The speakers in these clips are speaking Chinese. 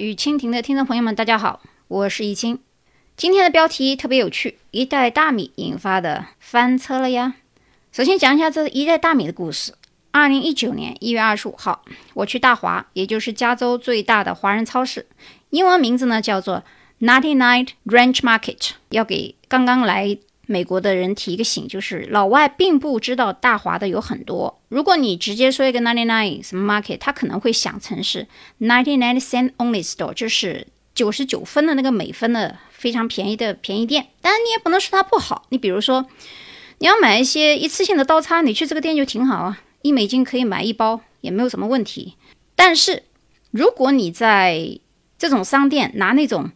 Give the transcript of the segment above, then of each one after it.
与蜻蜓的听众朋友们，大家好，我是易清。今天的标题特别有趣，一袋大米引发的翻车了呀。首先讲一下这一袋大米的故事。二零一九年一月二十五号，我去大华，也就是加州最大的华人超市，英文名字呢叫做 Ninety Nine Ranch Market。要给刚刚来美国的人提一个醒，就是老外并不知道大华的有很多。如果你直接说一个 Ninety Nine 什么 Market，他可能会想成是 Ninety Nine Cent Only Store，就是九十九分的那个美分的非常便宜的便宜店。当然，你也不能说它不好。你比如说，你要买一些一次性的刀叉，你去这个店就挺好啊。一美金可以买一包，也没有什么问题。但是，如果你在这种商店拿那种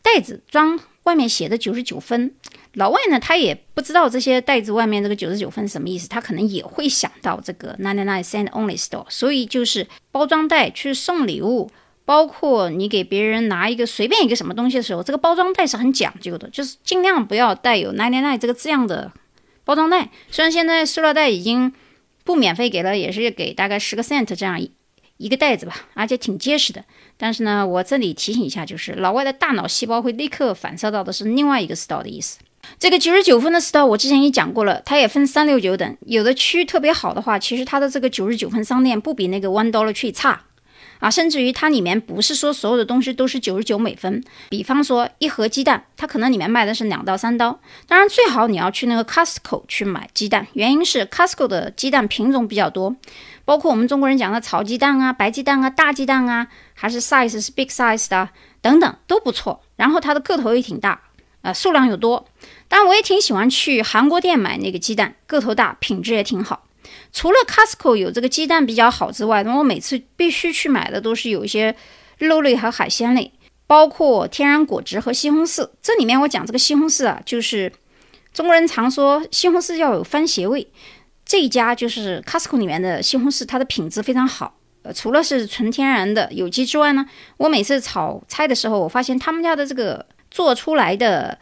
袋子装外面写的九十九分，老外呢他也不知道这些袋子外面这个九十九分什么意思，他可能也会想到这个 ninety nine cent only store。所以就是包装袋去送礼物，包括你给别人拿一个随便一个什么东西的时候，这个包装袋是很讲究的，就是尽量不要带有 ninety nine 这个字样的包装袋。虽然现在塑料袋已经不免费给了，也是给大概十个 cent 这样一一个袋子吧，而且挺结实的。但是呢，我这里提醒一下，就是老外的大脑细胞会立刻反射到的是另外一个 store 的意思。这个九十九分的 store 我之前也讲过了，它也分三六九等，有的区域特别好的话，其实它的这个九十九分商店不比那个 one dollar tree 差。啊，甚至于它里面不是说所有的东西都是九十九美分。比方说一盒鸡蛋，它可能里面卖的是两到三刀。当然最好你要去那个 Costco 去买鸡蛋，原因是 Costco 的鸡蛋品种比较多，包括我们中国人讲的炒鸡蛋啊、白鸡蛋啊、大鸡蛋啊，还是 size 是 big size 的等等都不错。然后它的个头也挺大，呃，数量又多。当然我也挺喜欢去韩国店买那个鸡蛋，个头大，品质也挺好。除了 Costco 有这个鸡蛋比较好之外，那我每次必须去买的都是有一些肉类和海鲜类，包括天然果汁和西红柿。这里面我讲这个西红柿啊，就是中国人常说西红柿要有番茄味，这一家就是 Costco 里面的西红柿，它的品质非常好。呃，除了是纯天然的有机之外呢，我每次炒菜的时候，我发现他们家的这个做出来的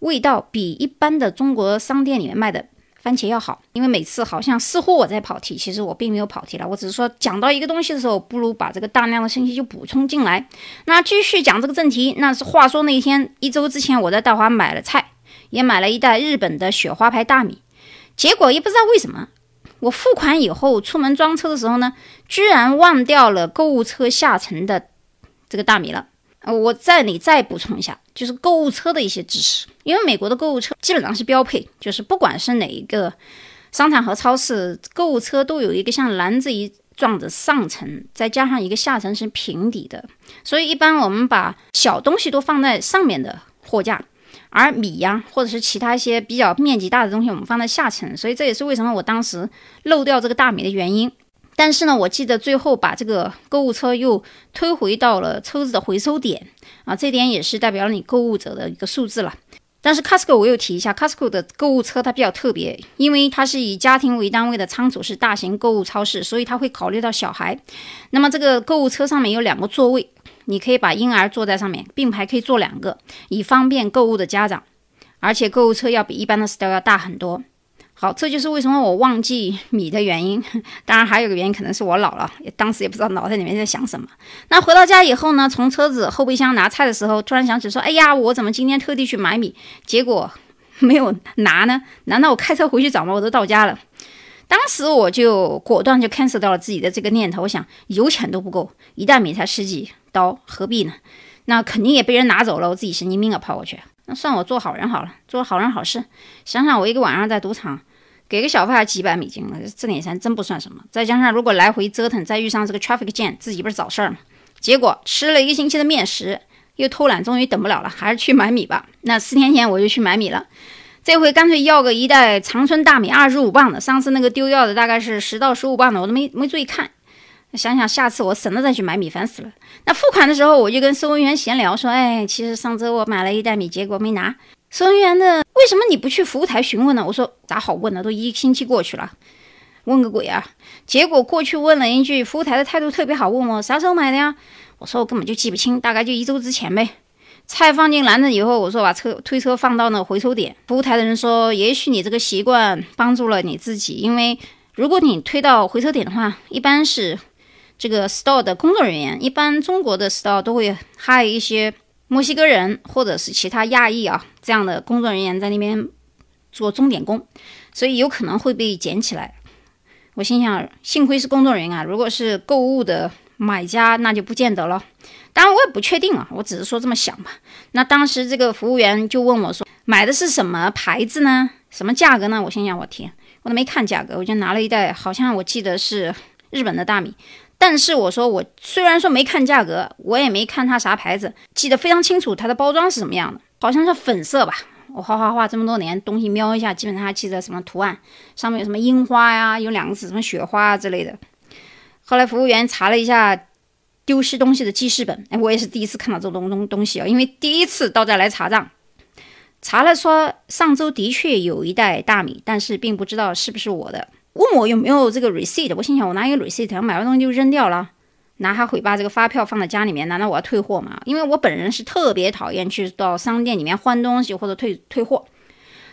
味道比一般的中国商店里面卖的。番茄要好，因为每次好像似乎我在跑题，其实我并没有跑题了。我只是说讲到一个东西的时候，不如把这个大量的信息就补充进来。那继续讲这个正题。那是话说那一天，一周之前我在大华买了菜，也买了一袋日本的雪花牌大米。结果也不知道为什么，我付款以后出门装车的时候呢，居然忘掉了购物车下层的这个大米了。呃，我这里再补充一下，就是购物车的一些知识。因为美国的购物车基本上是标配，就是不管是哪一个商场和超市，购物车都有一个像篮子一状的上层，再加上一个下层是平底的。所以一般我们把小东西都放在上面的货架，而米呀或者是其他一些比较面积大的东西，我们放在下层。所以这也是为什么我当时漏掉这个大米的原因。但是呢，我记得最后把这个购物车又推回到了车子的回收点啊，这点也是代表了你购物者的一个素质了。但是 Costco 我又提一下，Costco 的购物车它比较特别，因为它是以家庭为单位的仓储是大型购物超市，所以它会考虑到小孩。那么这个购物车上面有两个座位，你可以把婴儿坐在上面，并排可以坐两个，以方便购物的家长。而且购物车要比一般的 store 要大很多。好，这就是为什么我忘记米的原因。当然，还有个原因可能是我老了，当时也不知道脑袋里面在想什么。那回到家以后呢，从车子后备箱拿菜的时候，突然想起说：“哎呀，我怎么今天特地去买米，结果没有拿呢？难道我开车回去找吗？我都到家了。”当时我就果断就 cancel 掉了自己的这个念头。我想油钱都不够，一袋米才十几刀，何必呢？那肯定也被人拿走了，我自己神经病啊，跑过去。那算我做好人好了，做好人好事。想想我一个晚上在赌场。给个小费还几百美金呢，这点钱真不算什么。再加上如果来回折腾，再遇上这个 traffic jam，自己不是找事儿吗？结果吃了一个星期的面食，又偷懒，终于等不了了，还是去买米吧。那四天前我就去买米了，这回干脆要个一袋长春大米，二十五磅的。上次那个丢掉的大概是十到十五磅的，我都没没注意看。想想下次我省得再去买米，烦死了。那付款的时候，我就跟收银员闲聊说：“哎，其实上周我买了一袋米，结果没拿。”收银员的为什么你不去服务台询问呢？我说咋好问呢？都一星期过去了，问个鬼啊！结果过去问了一句，服务台的态度特别好，问我啥时候买的呀？我说我根本就记不清，大概就一周之前呗。菜放进篮子以后，我说把车推车放到那回收点。服务台的人说，也许你这个习惯帮助了你自己，因为如果你推到回收点的话，一般是这个 store 的工作人员，一般中国的 store 都会还有一些墨西哥人或者是其他亚裔啊这样的工作人员在那边做钟点工，所以有可能会被捡起来。我心想，幸亏是工作人员啊，如果是购物的买家，那就不见得了。当然我也不确定啊，我只是说这么想吧。那当时这个服务员就问我说：“买的是什么牌子呢？什么价格呢？”我心想，我天，我都没看价格，我就拿了一袋，好像我记得是日本的大米。但是我说，我虽然说没看价格，我也没看它啥牌子，记得非常清楚它的包装是什么样的，好像是粉色吧。我画画画这么多年，东西瞄一下，基本上还记得什么图案，上面有什么樱花呀，有两个字什么雪花之类的。后来服务员查了一下丢失东西的记事本，哎，我也是第一次看到这种东东西啊，因为第一次到这来查账，查了说上周的确有一袋大米，但是并不知道是不是我的。问我有没有这个 receipt，我心想我拿一个 receipt，买完东西就扔掉了，拿还会把这个发票放在家里面，难道我要退货吗？因为我本人是特别讨厌去到商店里面换东西或者退退货。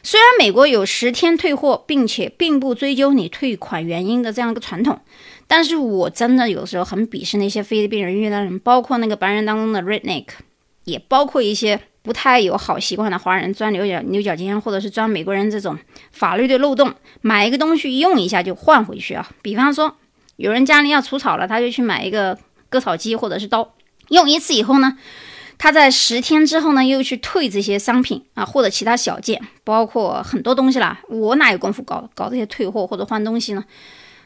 虽然美国有十天退货，并且并不追究你退款原因的这样一个传统，但是我真的有时候很鄙视那些菲律宾人、越南人，包括那个白人当中的 redneck，也包括一些。不太有好习惯的华人钻牛角牛角尖，或者是钻美国人这种法律的漏洞，买一个东西用一下就换回去啊。比方说，有人家里要除草了，他就去买一个割草机或者是刀，用一次以后呢，他在十天之后呢又去退这些商品啊或者其他小件，包括很多东西啦。我哪有功夫搞搞这些退货或者换东西呢？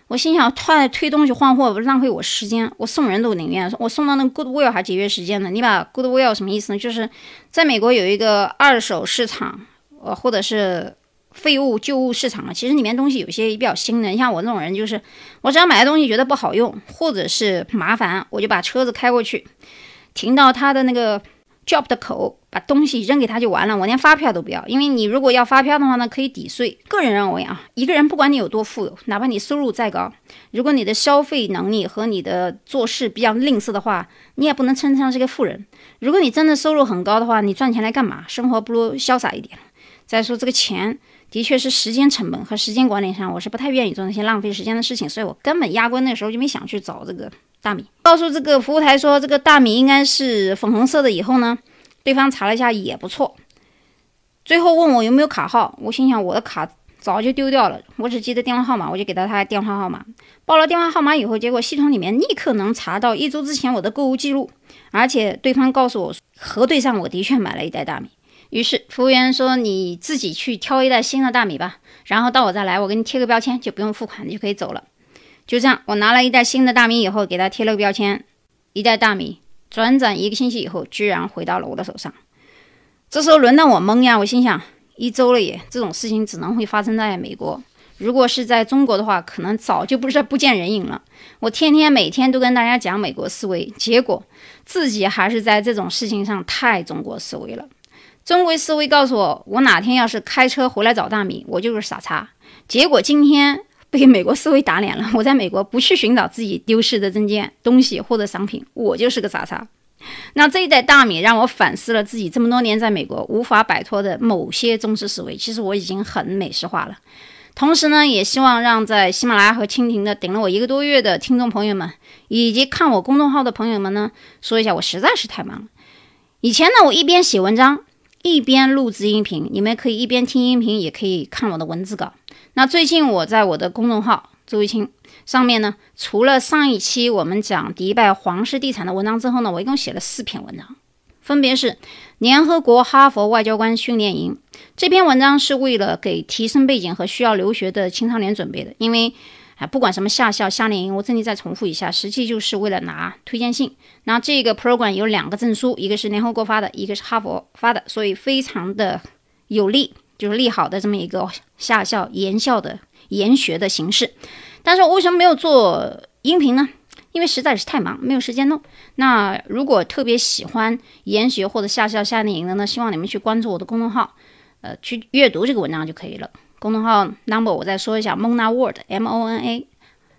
我心想，他推东西换货不浪费我时间？我送人都宁愿我送到那个 Goodwill 还节约时间呢。你把 Goodwill 什么意思呢？就是在美国有一个二手市场，呃，或者是废物旧物市场啊。其实里面东西有些也比较新的。你像我这种人，就是我只要买的东西觉得不好用，或者是麻烦，我就把车子开过去，停到他的那个。Job 的口把东西扔给他就完了，我连发票都不要，因为你如果要发票的话呢，可以抵税。个人认为啊，一个人不管你有多富有，哪怕你收入再高，如果你的消费能力和你的做事比较吝啬的话，你也不能称得上是个富人。如果你真的收入很高的话，你赚钱来干嘛？生活不如潇洒一点。再说这个钱的确是时间成本和时间管理上，我是不太愿意做那些浪费时间的事情，所以我根本压根那时候就没想去找这个。大米告诉这个服务台说，这个大米应该是粉红色的。以后呢，对方查了一下也不错。最后问我有没有卡号，我心想我的卡早就丢掉了，我只记得电话号码，我就给他他电话号码。报了电话号码以后，结果系统里面立刻能查到一周之前我的购物记录，而且对方告诉我核对上我的确买了一袋大米。于是服务员说你自己去挑一袋新的大米吧，然后到我这来，我给你贴个标签，就不用付款，你就可以走了。就这样，我拿了一袋新的大米以后，给他贴了个标签。一袋大米，转转一个星期以后，居然回到了我的手上。这时候轮到我懵呀！我心想，一周了耶，这种事情只能会发生在美国。如果是在中国的话，可能早就不是不见人影了。我天天每天都跟大家讲美国思维，结果自己还是在这种事情上太中国思维了。中国思维告诉我，我哪天要是开车回来找大米，我就是傻叉。结果今天。被美国思维打脸了。我在美国不去寻找自己丢失的证件、东西或者商品，我就是个傻叉。那这一袋大米让我反思了自己这么多年在美国无法摆脱的某些中式思维。其实我已经很美式化了。同时呢，也希望让在喜马拉雅和蜻蜓的顶了我一个多月的听众朋友们，以及看我公众号的朋友们呢，说一下，我实在是太忙了。以前呢，我一边写文章，一边录制音频，你们可以一边听音频，也可以看我的文字稿。那最近我在我的公众号周一清上面呢，除了上一期我们讲迪拜皇室地产的文章之后呢，我一共写了四篇文章，分别是联合国哈佛外交官训练营这篇文章是为了给提升背景和需要留学的青少年准备的，因为啊不管什么夏校夏令营，我这里再重复一下，实际就是为了拿推荐信。那这个 program 有两个证书，一个是联合国发的，一个是哈佛发的，所以非常的有利。就是利好的这么一个下校研校的研学的形式，但是我为什么没有做音频呢？因为实在是太忙，没有时间弄。那如果特别喜欢研学或者下校夏令营的呢，希望你们去关注我的公众号，呃，去阅读这个文章就可以了。公众号 number 我再说一下，Mona Word M O N A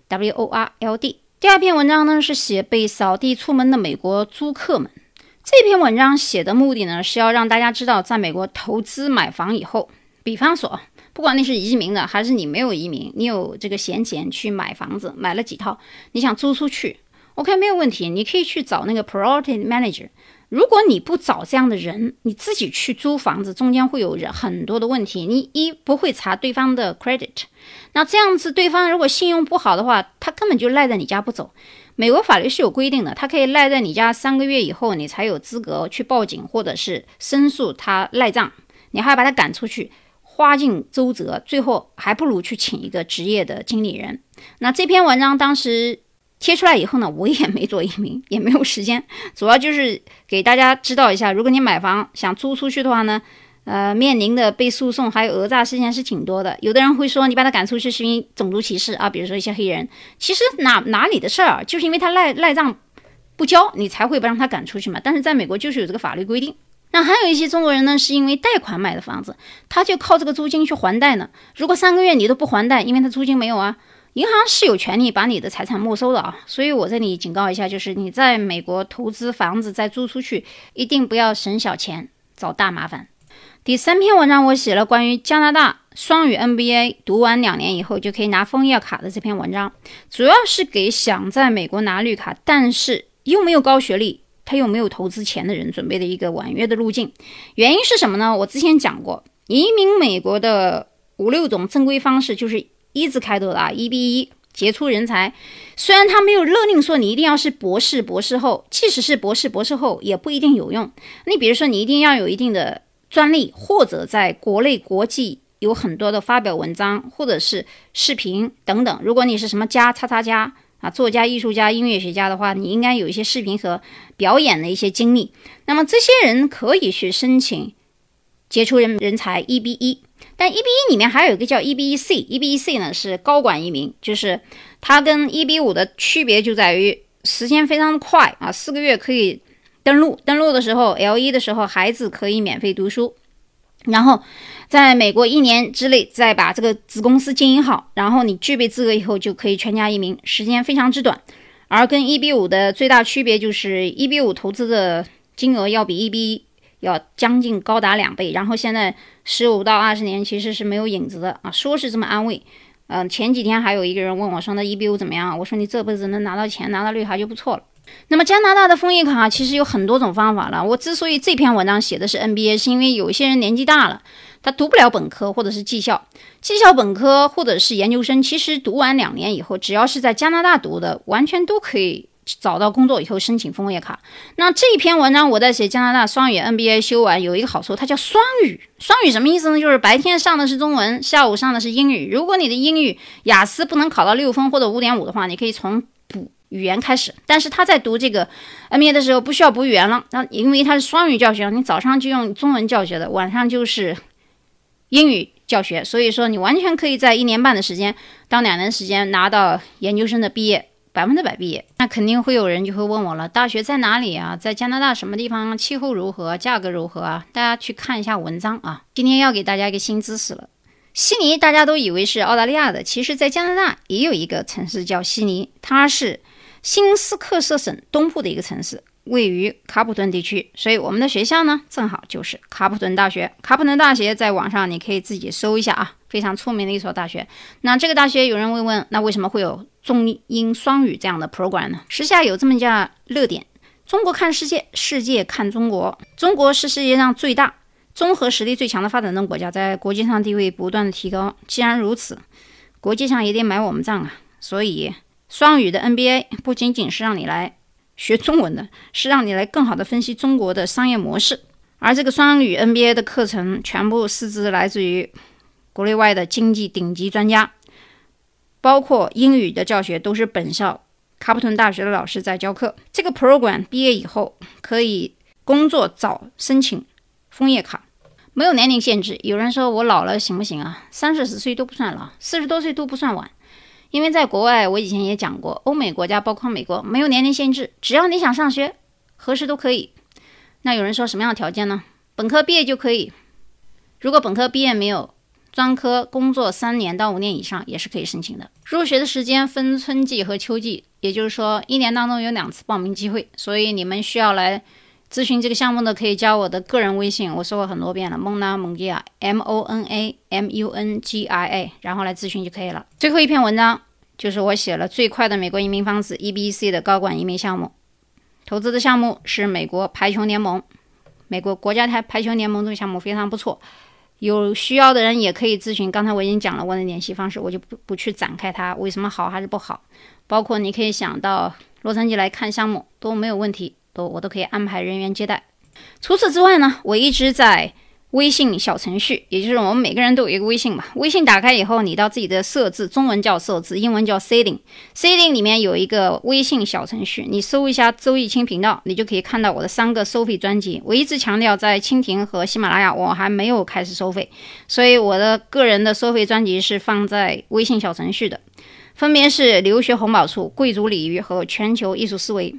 W O R L D。第二篇文章呢是写被扫地出门的美国租客们。这篇文章写的目的呢，是要让大家知道，在美国投资买房以后，比方说，不管你是移民的，还是你没有移民，你有这个闲钱去买房子，买了几套，你想租出去，OK，没有问题，你可以去找那个 Priority Manager。如果你不找这样的人，你自己去租房子，中间会有人很多的问题。你一不会查对方的 credit，那这样子对方如果信用不好的话，他根本就赖在你家不走。美国法律是有规定的，他可以赖在你家三个月以后，你才有资格去报警或者是申诉他赖账。你还要把他赶出去，花尽周折，最后还不如去请一个职业的经理人。那这篇文章当时。贴出来以后呢，我也没做移民，也没有时间，主要就是给大家知道一下，如果你买房想租出去的话呢，呃，面临的被诉讼还有讹诈事件是挺多的。有的人会说你把他赶出去是因为种族歧视啊，比如说一些黑人，其实哪哪里的事儿，就是因为他赖赖账不交，你才会不让他赶出去嘛。但是在美国就是有这个法律规定。那还有一些中国人呢，是因为贷款买的房子，他就靠这个租金去还贷呢。如果三个月你都不还贷，因为他租金没有啊。银行是有权利把你的财产没收的啊，所以我这里警告一下，就是你在美国投资房子再租出去，一定不要省小钱找大麻烦。第三篇文章我写了关于加拿大双语 MBA 读完两年以后就可以拿枫叶卡的这篇文章，主要是给想在美国拿绿卡，但是又没有高学历，他又没有投资钱的人准备的一个婉约的路径。原因是什么呢？我之前讲过，移民美国的五六种正规方式就是。一字开头的啊，E B 一杰出人才，虽然他没有勒令说你一定要是博士、博士后，即使是博士、博士后也不一定有用。你比如说，你一定要有一定的专利，或者在国内、国际有很多的发表文章，或者是视频等等。如果你是什么家叉叉家啊，作家、艺术家、音乐学家的话，你应该有一些视频和表演的一些经历。那么这些人可以去申请杰出人人才 E B 一。但 EB 一里面还有一个叫 EB 一 C，EB 一 C 呢是高管移民，就是它跟 EB 五的区别就在于时间非常快啊，四个月可以登录，登录的时候 L 一的时候孩子可以免费读书，然后在美国一年之内再把这个子公司经营好，然后你具备资格以后就可以全家移民，时间非常之短。而跟 EB 五的最大区别就是 EB 五投资的金额要比 EB 一要将近高达两倍，然后现在。十五到二十年其实是没有影子的啊，说是这么安慰。嗯，前几天还有一个人问我说：“那 E B 五怎么样？”我说：“你这辈子能拿到钱，拿到绿卡就不错了。”那么加拿大的枫叶卡其实有很多种方法了。我之所以这篇文章写的是 N B A，是因为有些人年纪大了，他读不了本科或者是技校，技校本科或者是研究生，其实读完两年以后，只要是在加拿大读的，完全都可以。找到工作以后申请枫叶卡。那这篇文章我在写加拿大双语 NBA 修完有一个好处，它叫双语。双语什么意思呢？就是白天上的是中文，下午上的是英语。如果你的英语雅思不能考到六分或者五点五的话，你可以从语言开始。但是他在读这个 NBA 的时候不需要补语言了，那因为它是双语教学，你早上就用中文教学的，晚上就是英语教学。所以说你完全可以在一年半的时间到两年时间拿到研究生的毕业。百分之百毕业，那肯定会有人就会问我了，大学在哪里啊？在加拿大什么地方？气候如何？价格如何啊？大家去看一下文章啊。今天要给大家一个新知识了，悉尼大家都以为是澳大利亚的，其实在加拿大也有一个城市叫悉尼，它是新斯克舍省东部的一个城市。位于卡普顿地区，所以我们的学校呢，正好就是卡普顿大学。卡普顿大学在网上你可以自己搜一下啊，非常出名的一所大学。那这个大学有人会问，那为什么会有中英双语这样的 program 呢？时下有这么一家热点：中国看世界，世界看中国。中国是世界上最大、综合实力最强的发展中国家，在国际上地位不断的提高。既然如此，国际上也得买我们账啊。所以，双语的 NBA 不仅仅是让你来。学中文的是让你来更好的分析中国的商业模式，而这个双语 NBA 的课程全部师资来自于国内外的经济顶级专家，包括英语的教学都是本校卡普顿大学的老师在教课。这个 program 毕业以后可以工作早申请枫叶卡，没有年龄限制。有人说我老了行不行啊？三四十岁都不算老，四十多岁都不算晚。因为在国外，我以前也讲过，欧美国家包括美国没有年龄限制，只要你想上学，何时都可以。那有人说什么样的条件呢？本科毕业就可以。如果本科毕业没有，专科工作三年到五年以上也是可以申请的。入学的时间分春季和秋季，也就是说一年当中有两次报名机会。所以你们需要来咨询这个项目的，可以加我的个人微信，我说过很多遍了，蒙娜蒙吉亚，M O N A M U N G I A，然后来咨询就可以了。最后一篇文章。就是我写了最快的美国移民方式 EBC 的高管移民项目。投资的项目是美国排球联盟，美国国家台排球联盟这个项目非常不错。有需要的人也可以咨询。刚才我已经讲了我的联系方式，我就不不去展开它为什么好还是不好。包括你可以想到洛杉矶来看项目都没有问题，都我都可以安排人员接待。除此之外呢，我一直在。微信小程序，也就是我们每个人都有一个微信嘛。微信打开以后，你到自己的设置，中文叫设置，英文叫 setting。setting 里面有一个微信小程序，你搜一下周易清频道，你就可以看到我的三个收费专辑。我一直强调，在蜻蜓和喜马拉雅，我还没有开始收费，所以我的个人的收费专辑是放在微信小程序的，分别是留学红宝处、贵族鲤鱼和全球艺术思维。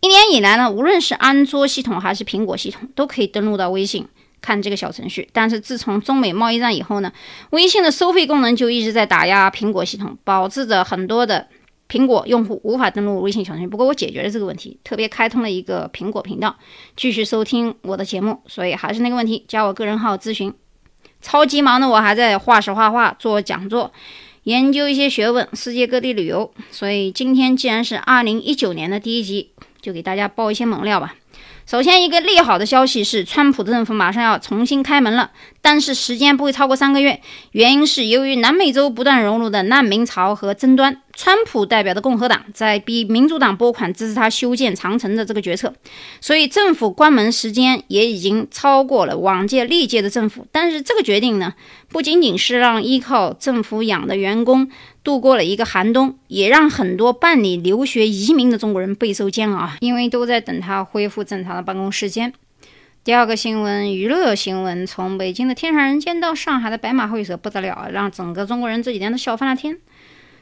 一年以来呢，无论是安卓系统还是苹果系统，都可以登录到微信。看这个小程序，但是自从中美贸易战以后呢，微信的收费功能就一直在打压苹果系统，导致着很多的苹果用户无法登录微信小程序。不过我解决了这个问题，特别开通了一个苹果频道，继续收听我的节目。所以还是那个问题，加我个人号咨询。超级忙的我还在画室画画、做讲座、研究一些学问、世界各地旅游。所以今天既然是二零一九年的第一集，就给大家爆一些猛料吧。首先，一个利好的消息是，川普政府马上要重新开门了，但是时间不会超过三个月。原因是由于南美洲不断融入的难民潮和争端。川普代表的共和党在逼民主党拨款支持他修建长城的这个决策，所以政府关门时间也已经超过了往届历届的政府。但是这个决定呢，不仅仅是让依靠政府养的员工度过了一个寒冬，也让很多办理留学移民的中国人备受煎熬，因为都在等他恢复正常的办公时间。第二个新闻，娱乐新闻，从北京的天上人间到上海的白马会所，不得了，让整个中国人这几天都笑翻了天。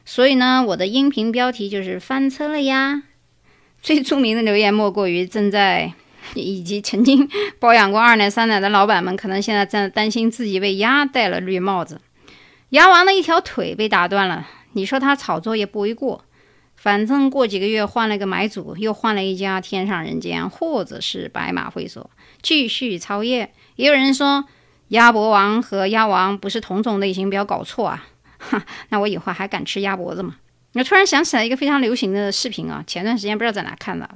所以呢，我的音频标题就是翻车了呀。最著名的留言莫过于正在以及曾经包养过二奶三奶的老板们，可能现在正在担心自己被鸭戴了绿帽子。鸭王的一条腿被打断了，你说他炒作也不为过。反正过几个月换了个买主，又换了一家天上人间，或者是白马会所，继续超越。也有人说鸭脖王和鸭王不是同种类型，不要搞错啊。哈，那我以后还敢吃鸭脖子吗？我突然想起来一个非常流行的视频啊，前段时间不知道在哪看到的，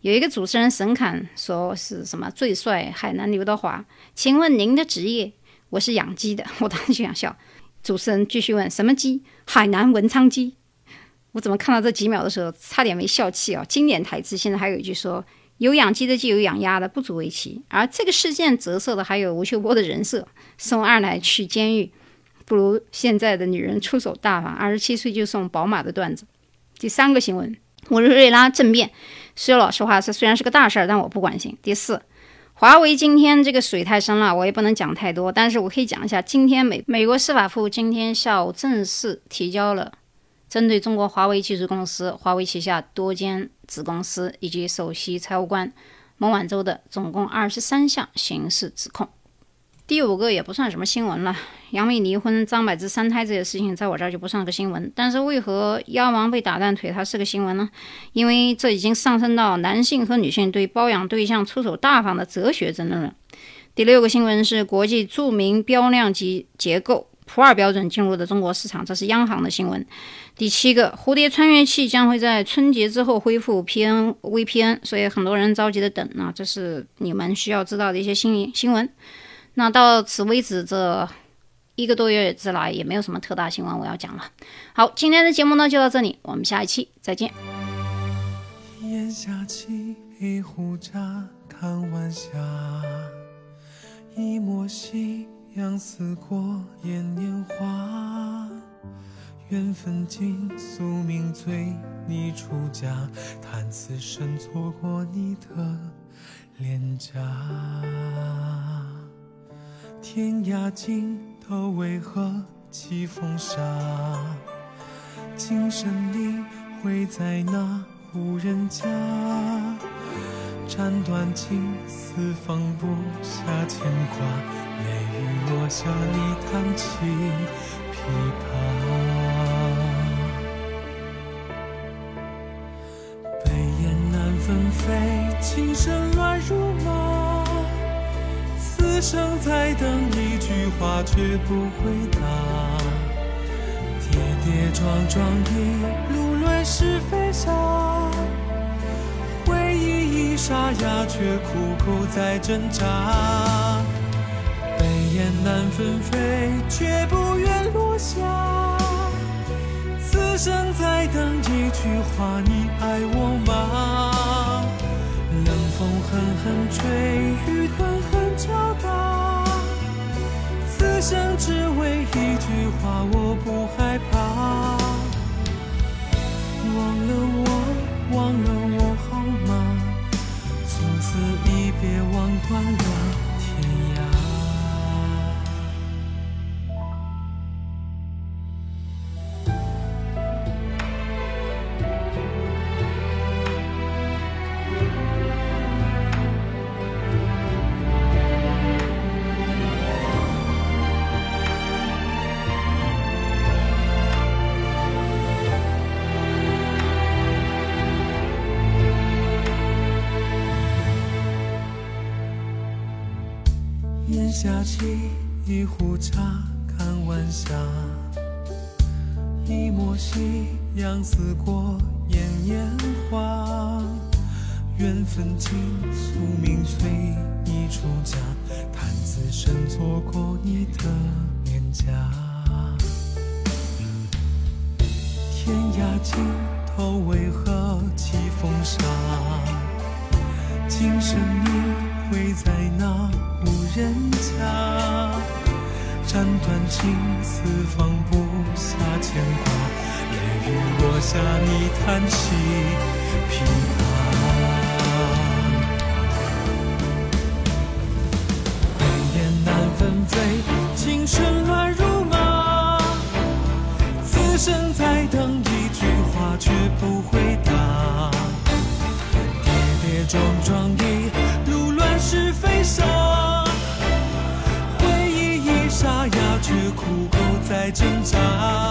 有一个主持人沈侃说是什么最帅海南刘德华，请问您的职业？我是养鸡的，我当时就想笑。主持人继续问什么鸡？海南文昌鸡。我怎么看到这几秒的时候差点没笑气啊？经典台词现在还有一句说：有养鸡的就有养鸭的，不足为奇。而这个事件折射的还有吴秀波的人设，送二奶去监狱。不如现在的女人出手大方，二十七岁就送宝马的段子。第三个新闻，委内瑞拉政变。说老实话，这虽然是个大事儿，但我不关心。第四，华为今天这个水太深了，我也不能讲太多，但是我可以讲一下，今天美美国司法部今天下午正式提交了针对中国华为技术公司、华为旗下多间子公司以及首席财务官孟晚舟的总共二十三项刑事指控。第五个也不算什么新闻了，杨幂离婚、张柏芝三胎这些事情，在我这儿就不算个新闻。但是为何鸭王被打断腿，它是个新闻呢？因为这已经上升到男性和女性对包养对象出手大方的哲学争论了。第六个新闻是国际著名标量级结构普尔标准进入的中国市场，这是央行的新闻。第七个，蝴蝶穿越器将会在春节之后恢复 PN VPN，所以很多人着急的等啊，这是你们需要知道的一些新新闻。那到此为止，这一个多月之来也没有什么特大新闻我要讲了。好，今天的节目呢就到这里，我们下一期再见。檐下起一壶茶，看晚霞，一抹夕阳似过眼年华。缘分尽，宿命催你出家，叹此生错过你的脸颊。天涯尽头，为何起风沙？今生你会在哪户人家？斩断情丝，放不下牵挂，泪雨落下，你弹起琵琶。北雁南纷飞，琴声。生在等一句话，却不回答。跌跌撞撞一路乱石飞沙，回忆已沙哑，却苦苦在挣扎。北雁南分飞，却不愿落下。此生在等一句话，你爱我吗？冷风狠狠吹，雨狠狠。想只为一句话，我不害怕。忘了我，忘了我好吗？从此一别，忘断了下沏一壶茶，看晚霞。一抹夕阳似过眼烟花。缘分尽，宿命催，你出嫁。叹此生错过你的脸颊。天涯尽头，为何起风沙？今生你在那无人家？斩断情丝放不下牵挂，泪雨落下你叹息琵琶。北雁南纷飞，青春乱如麻。此生再等一句话，却不回答。跌跌撞撞挣扎。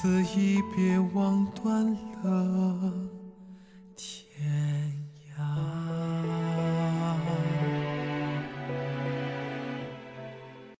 此一别，望断了。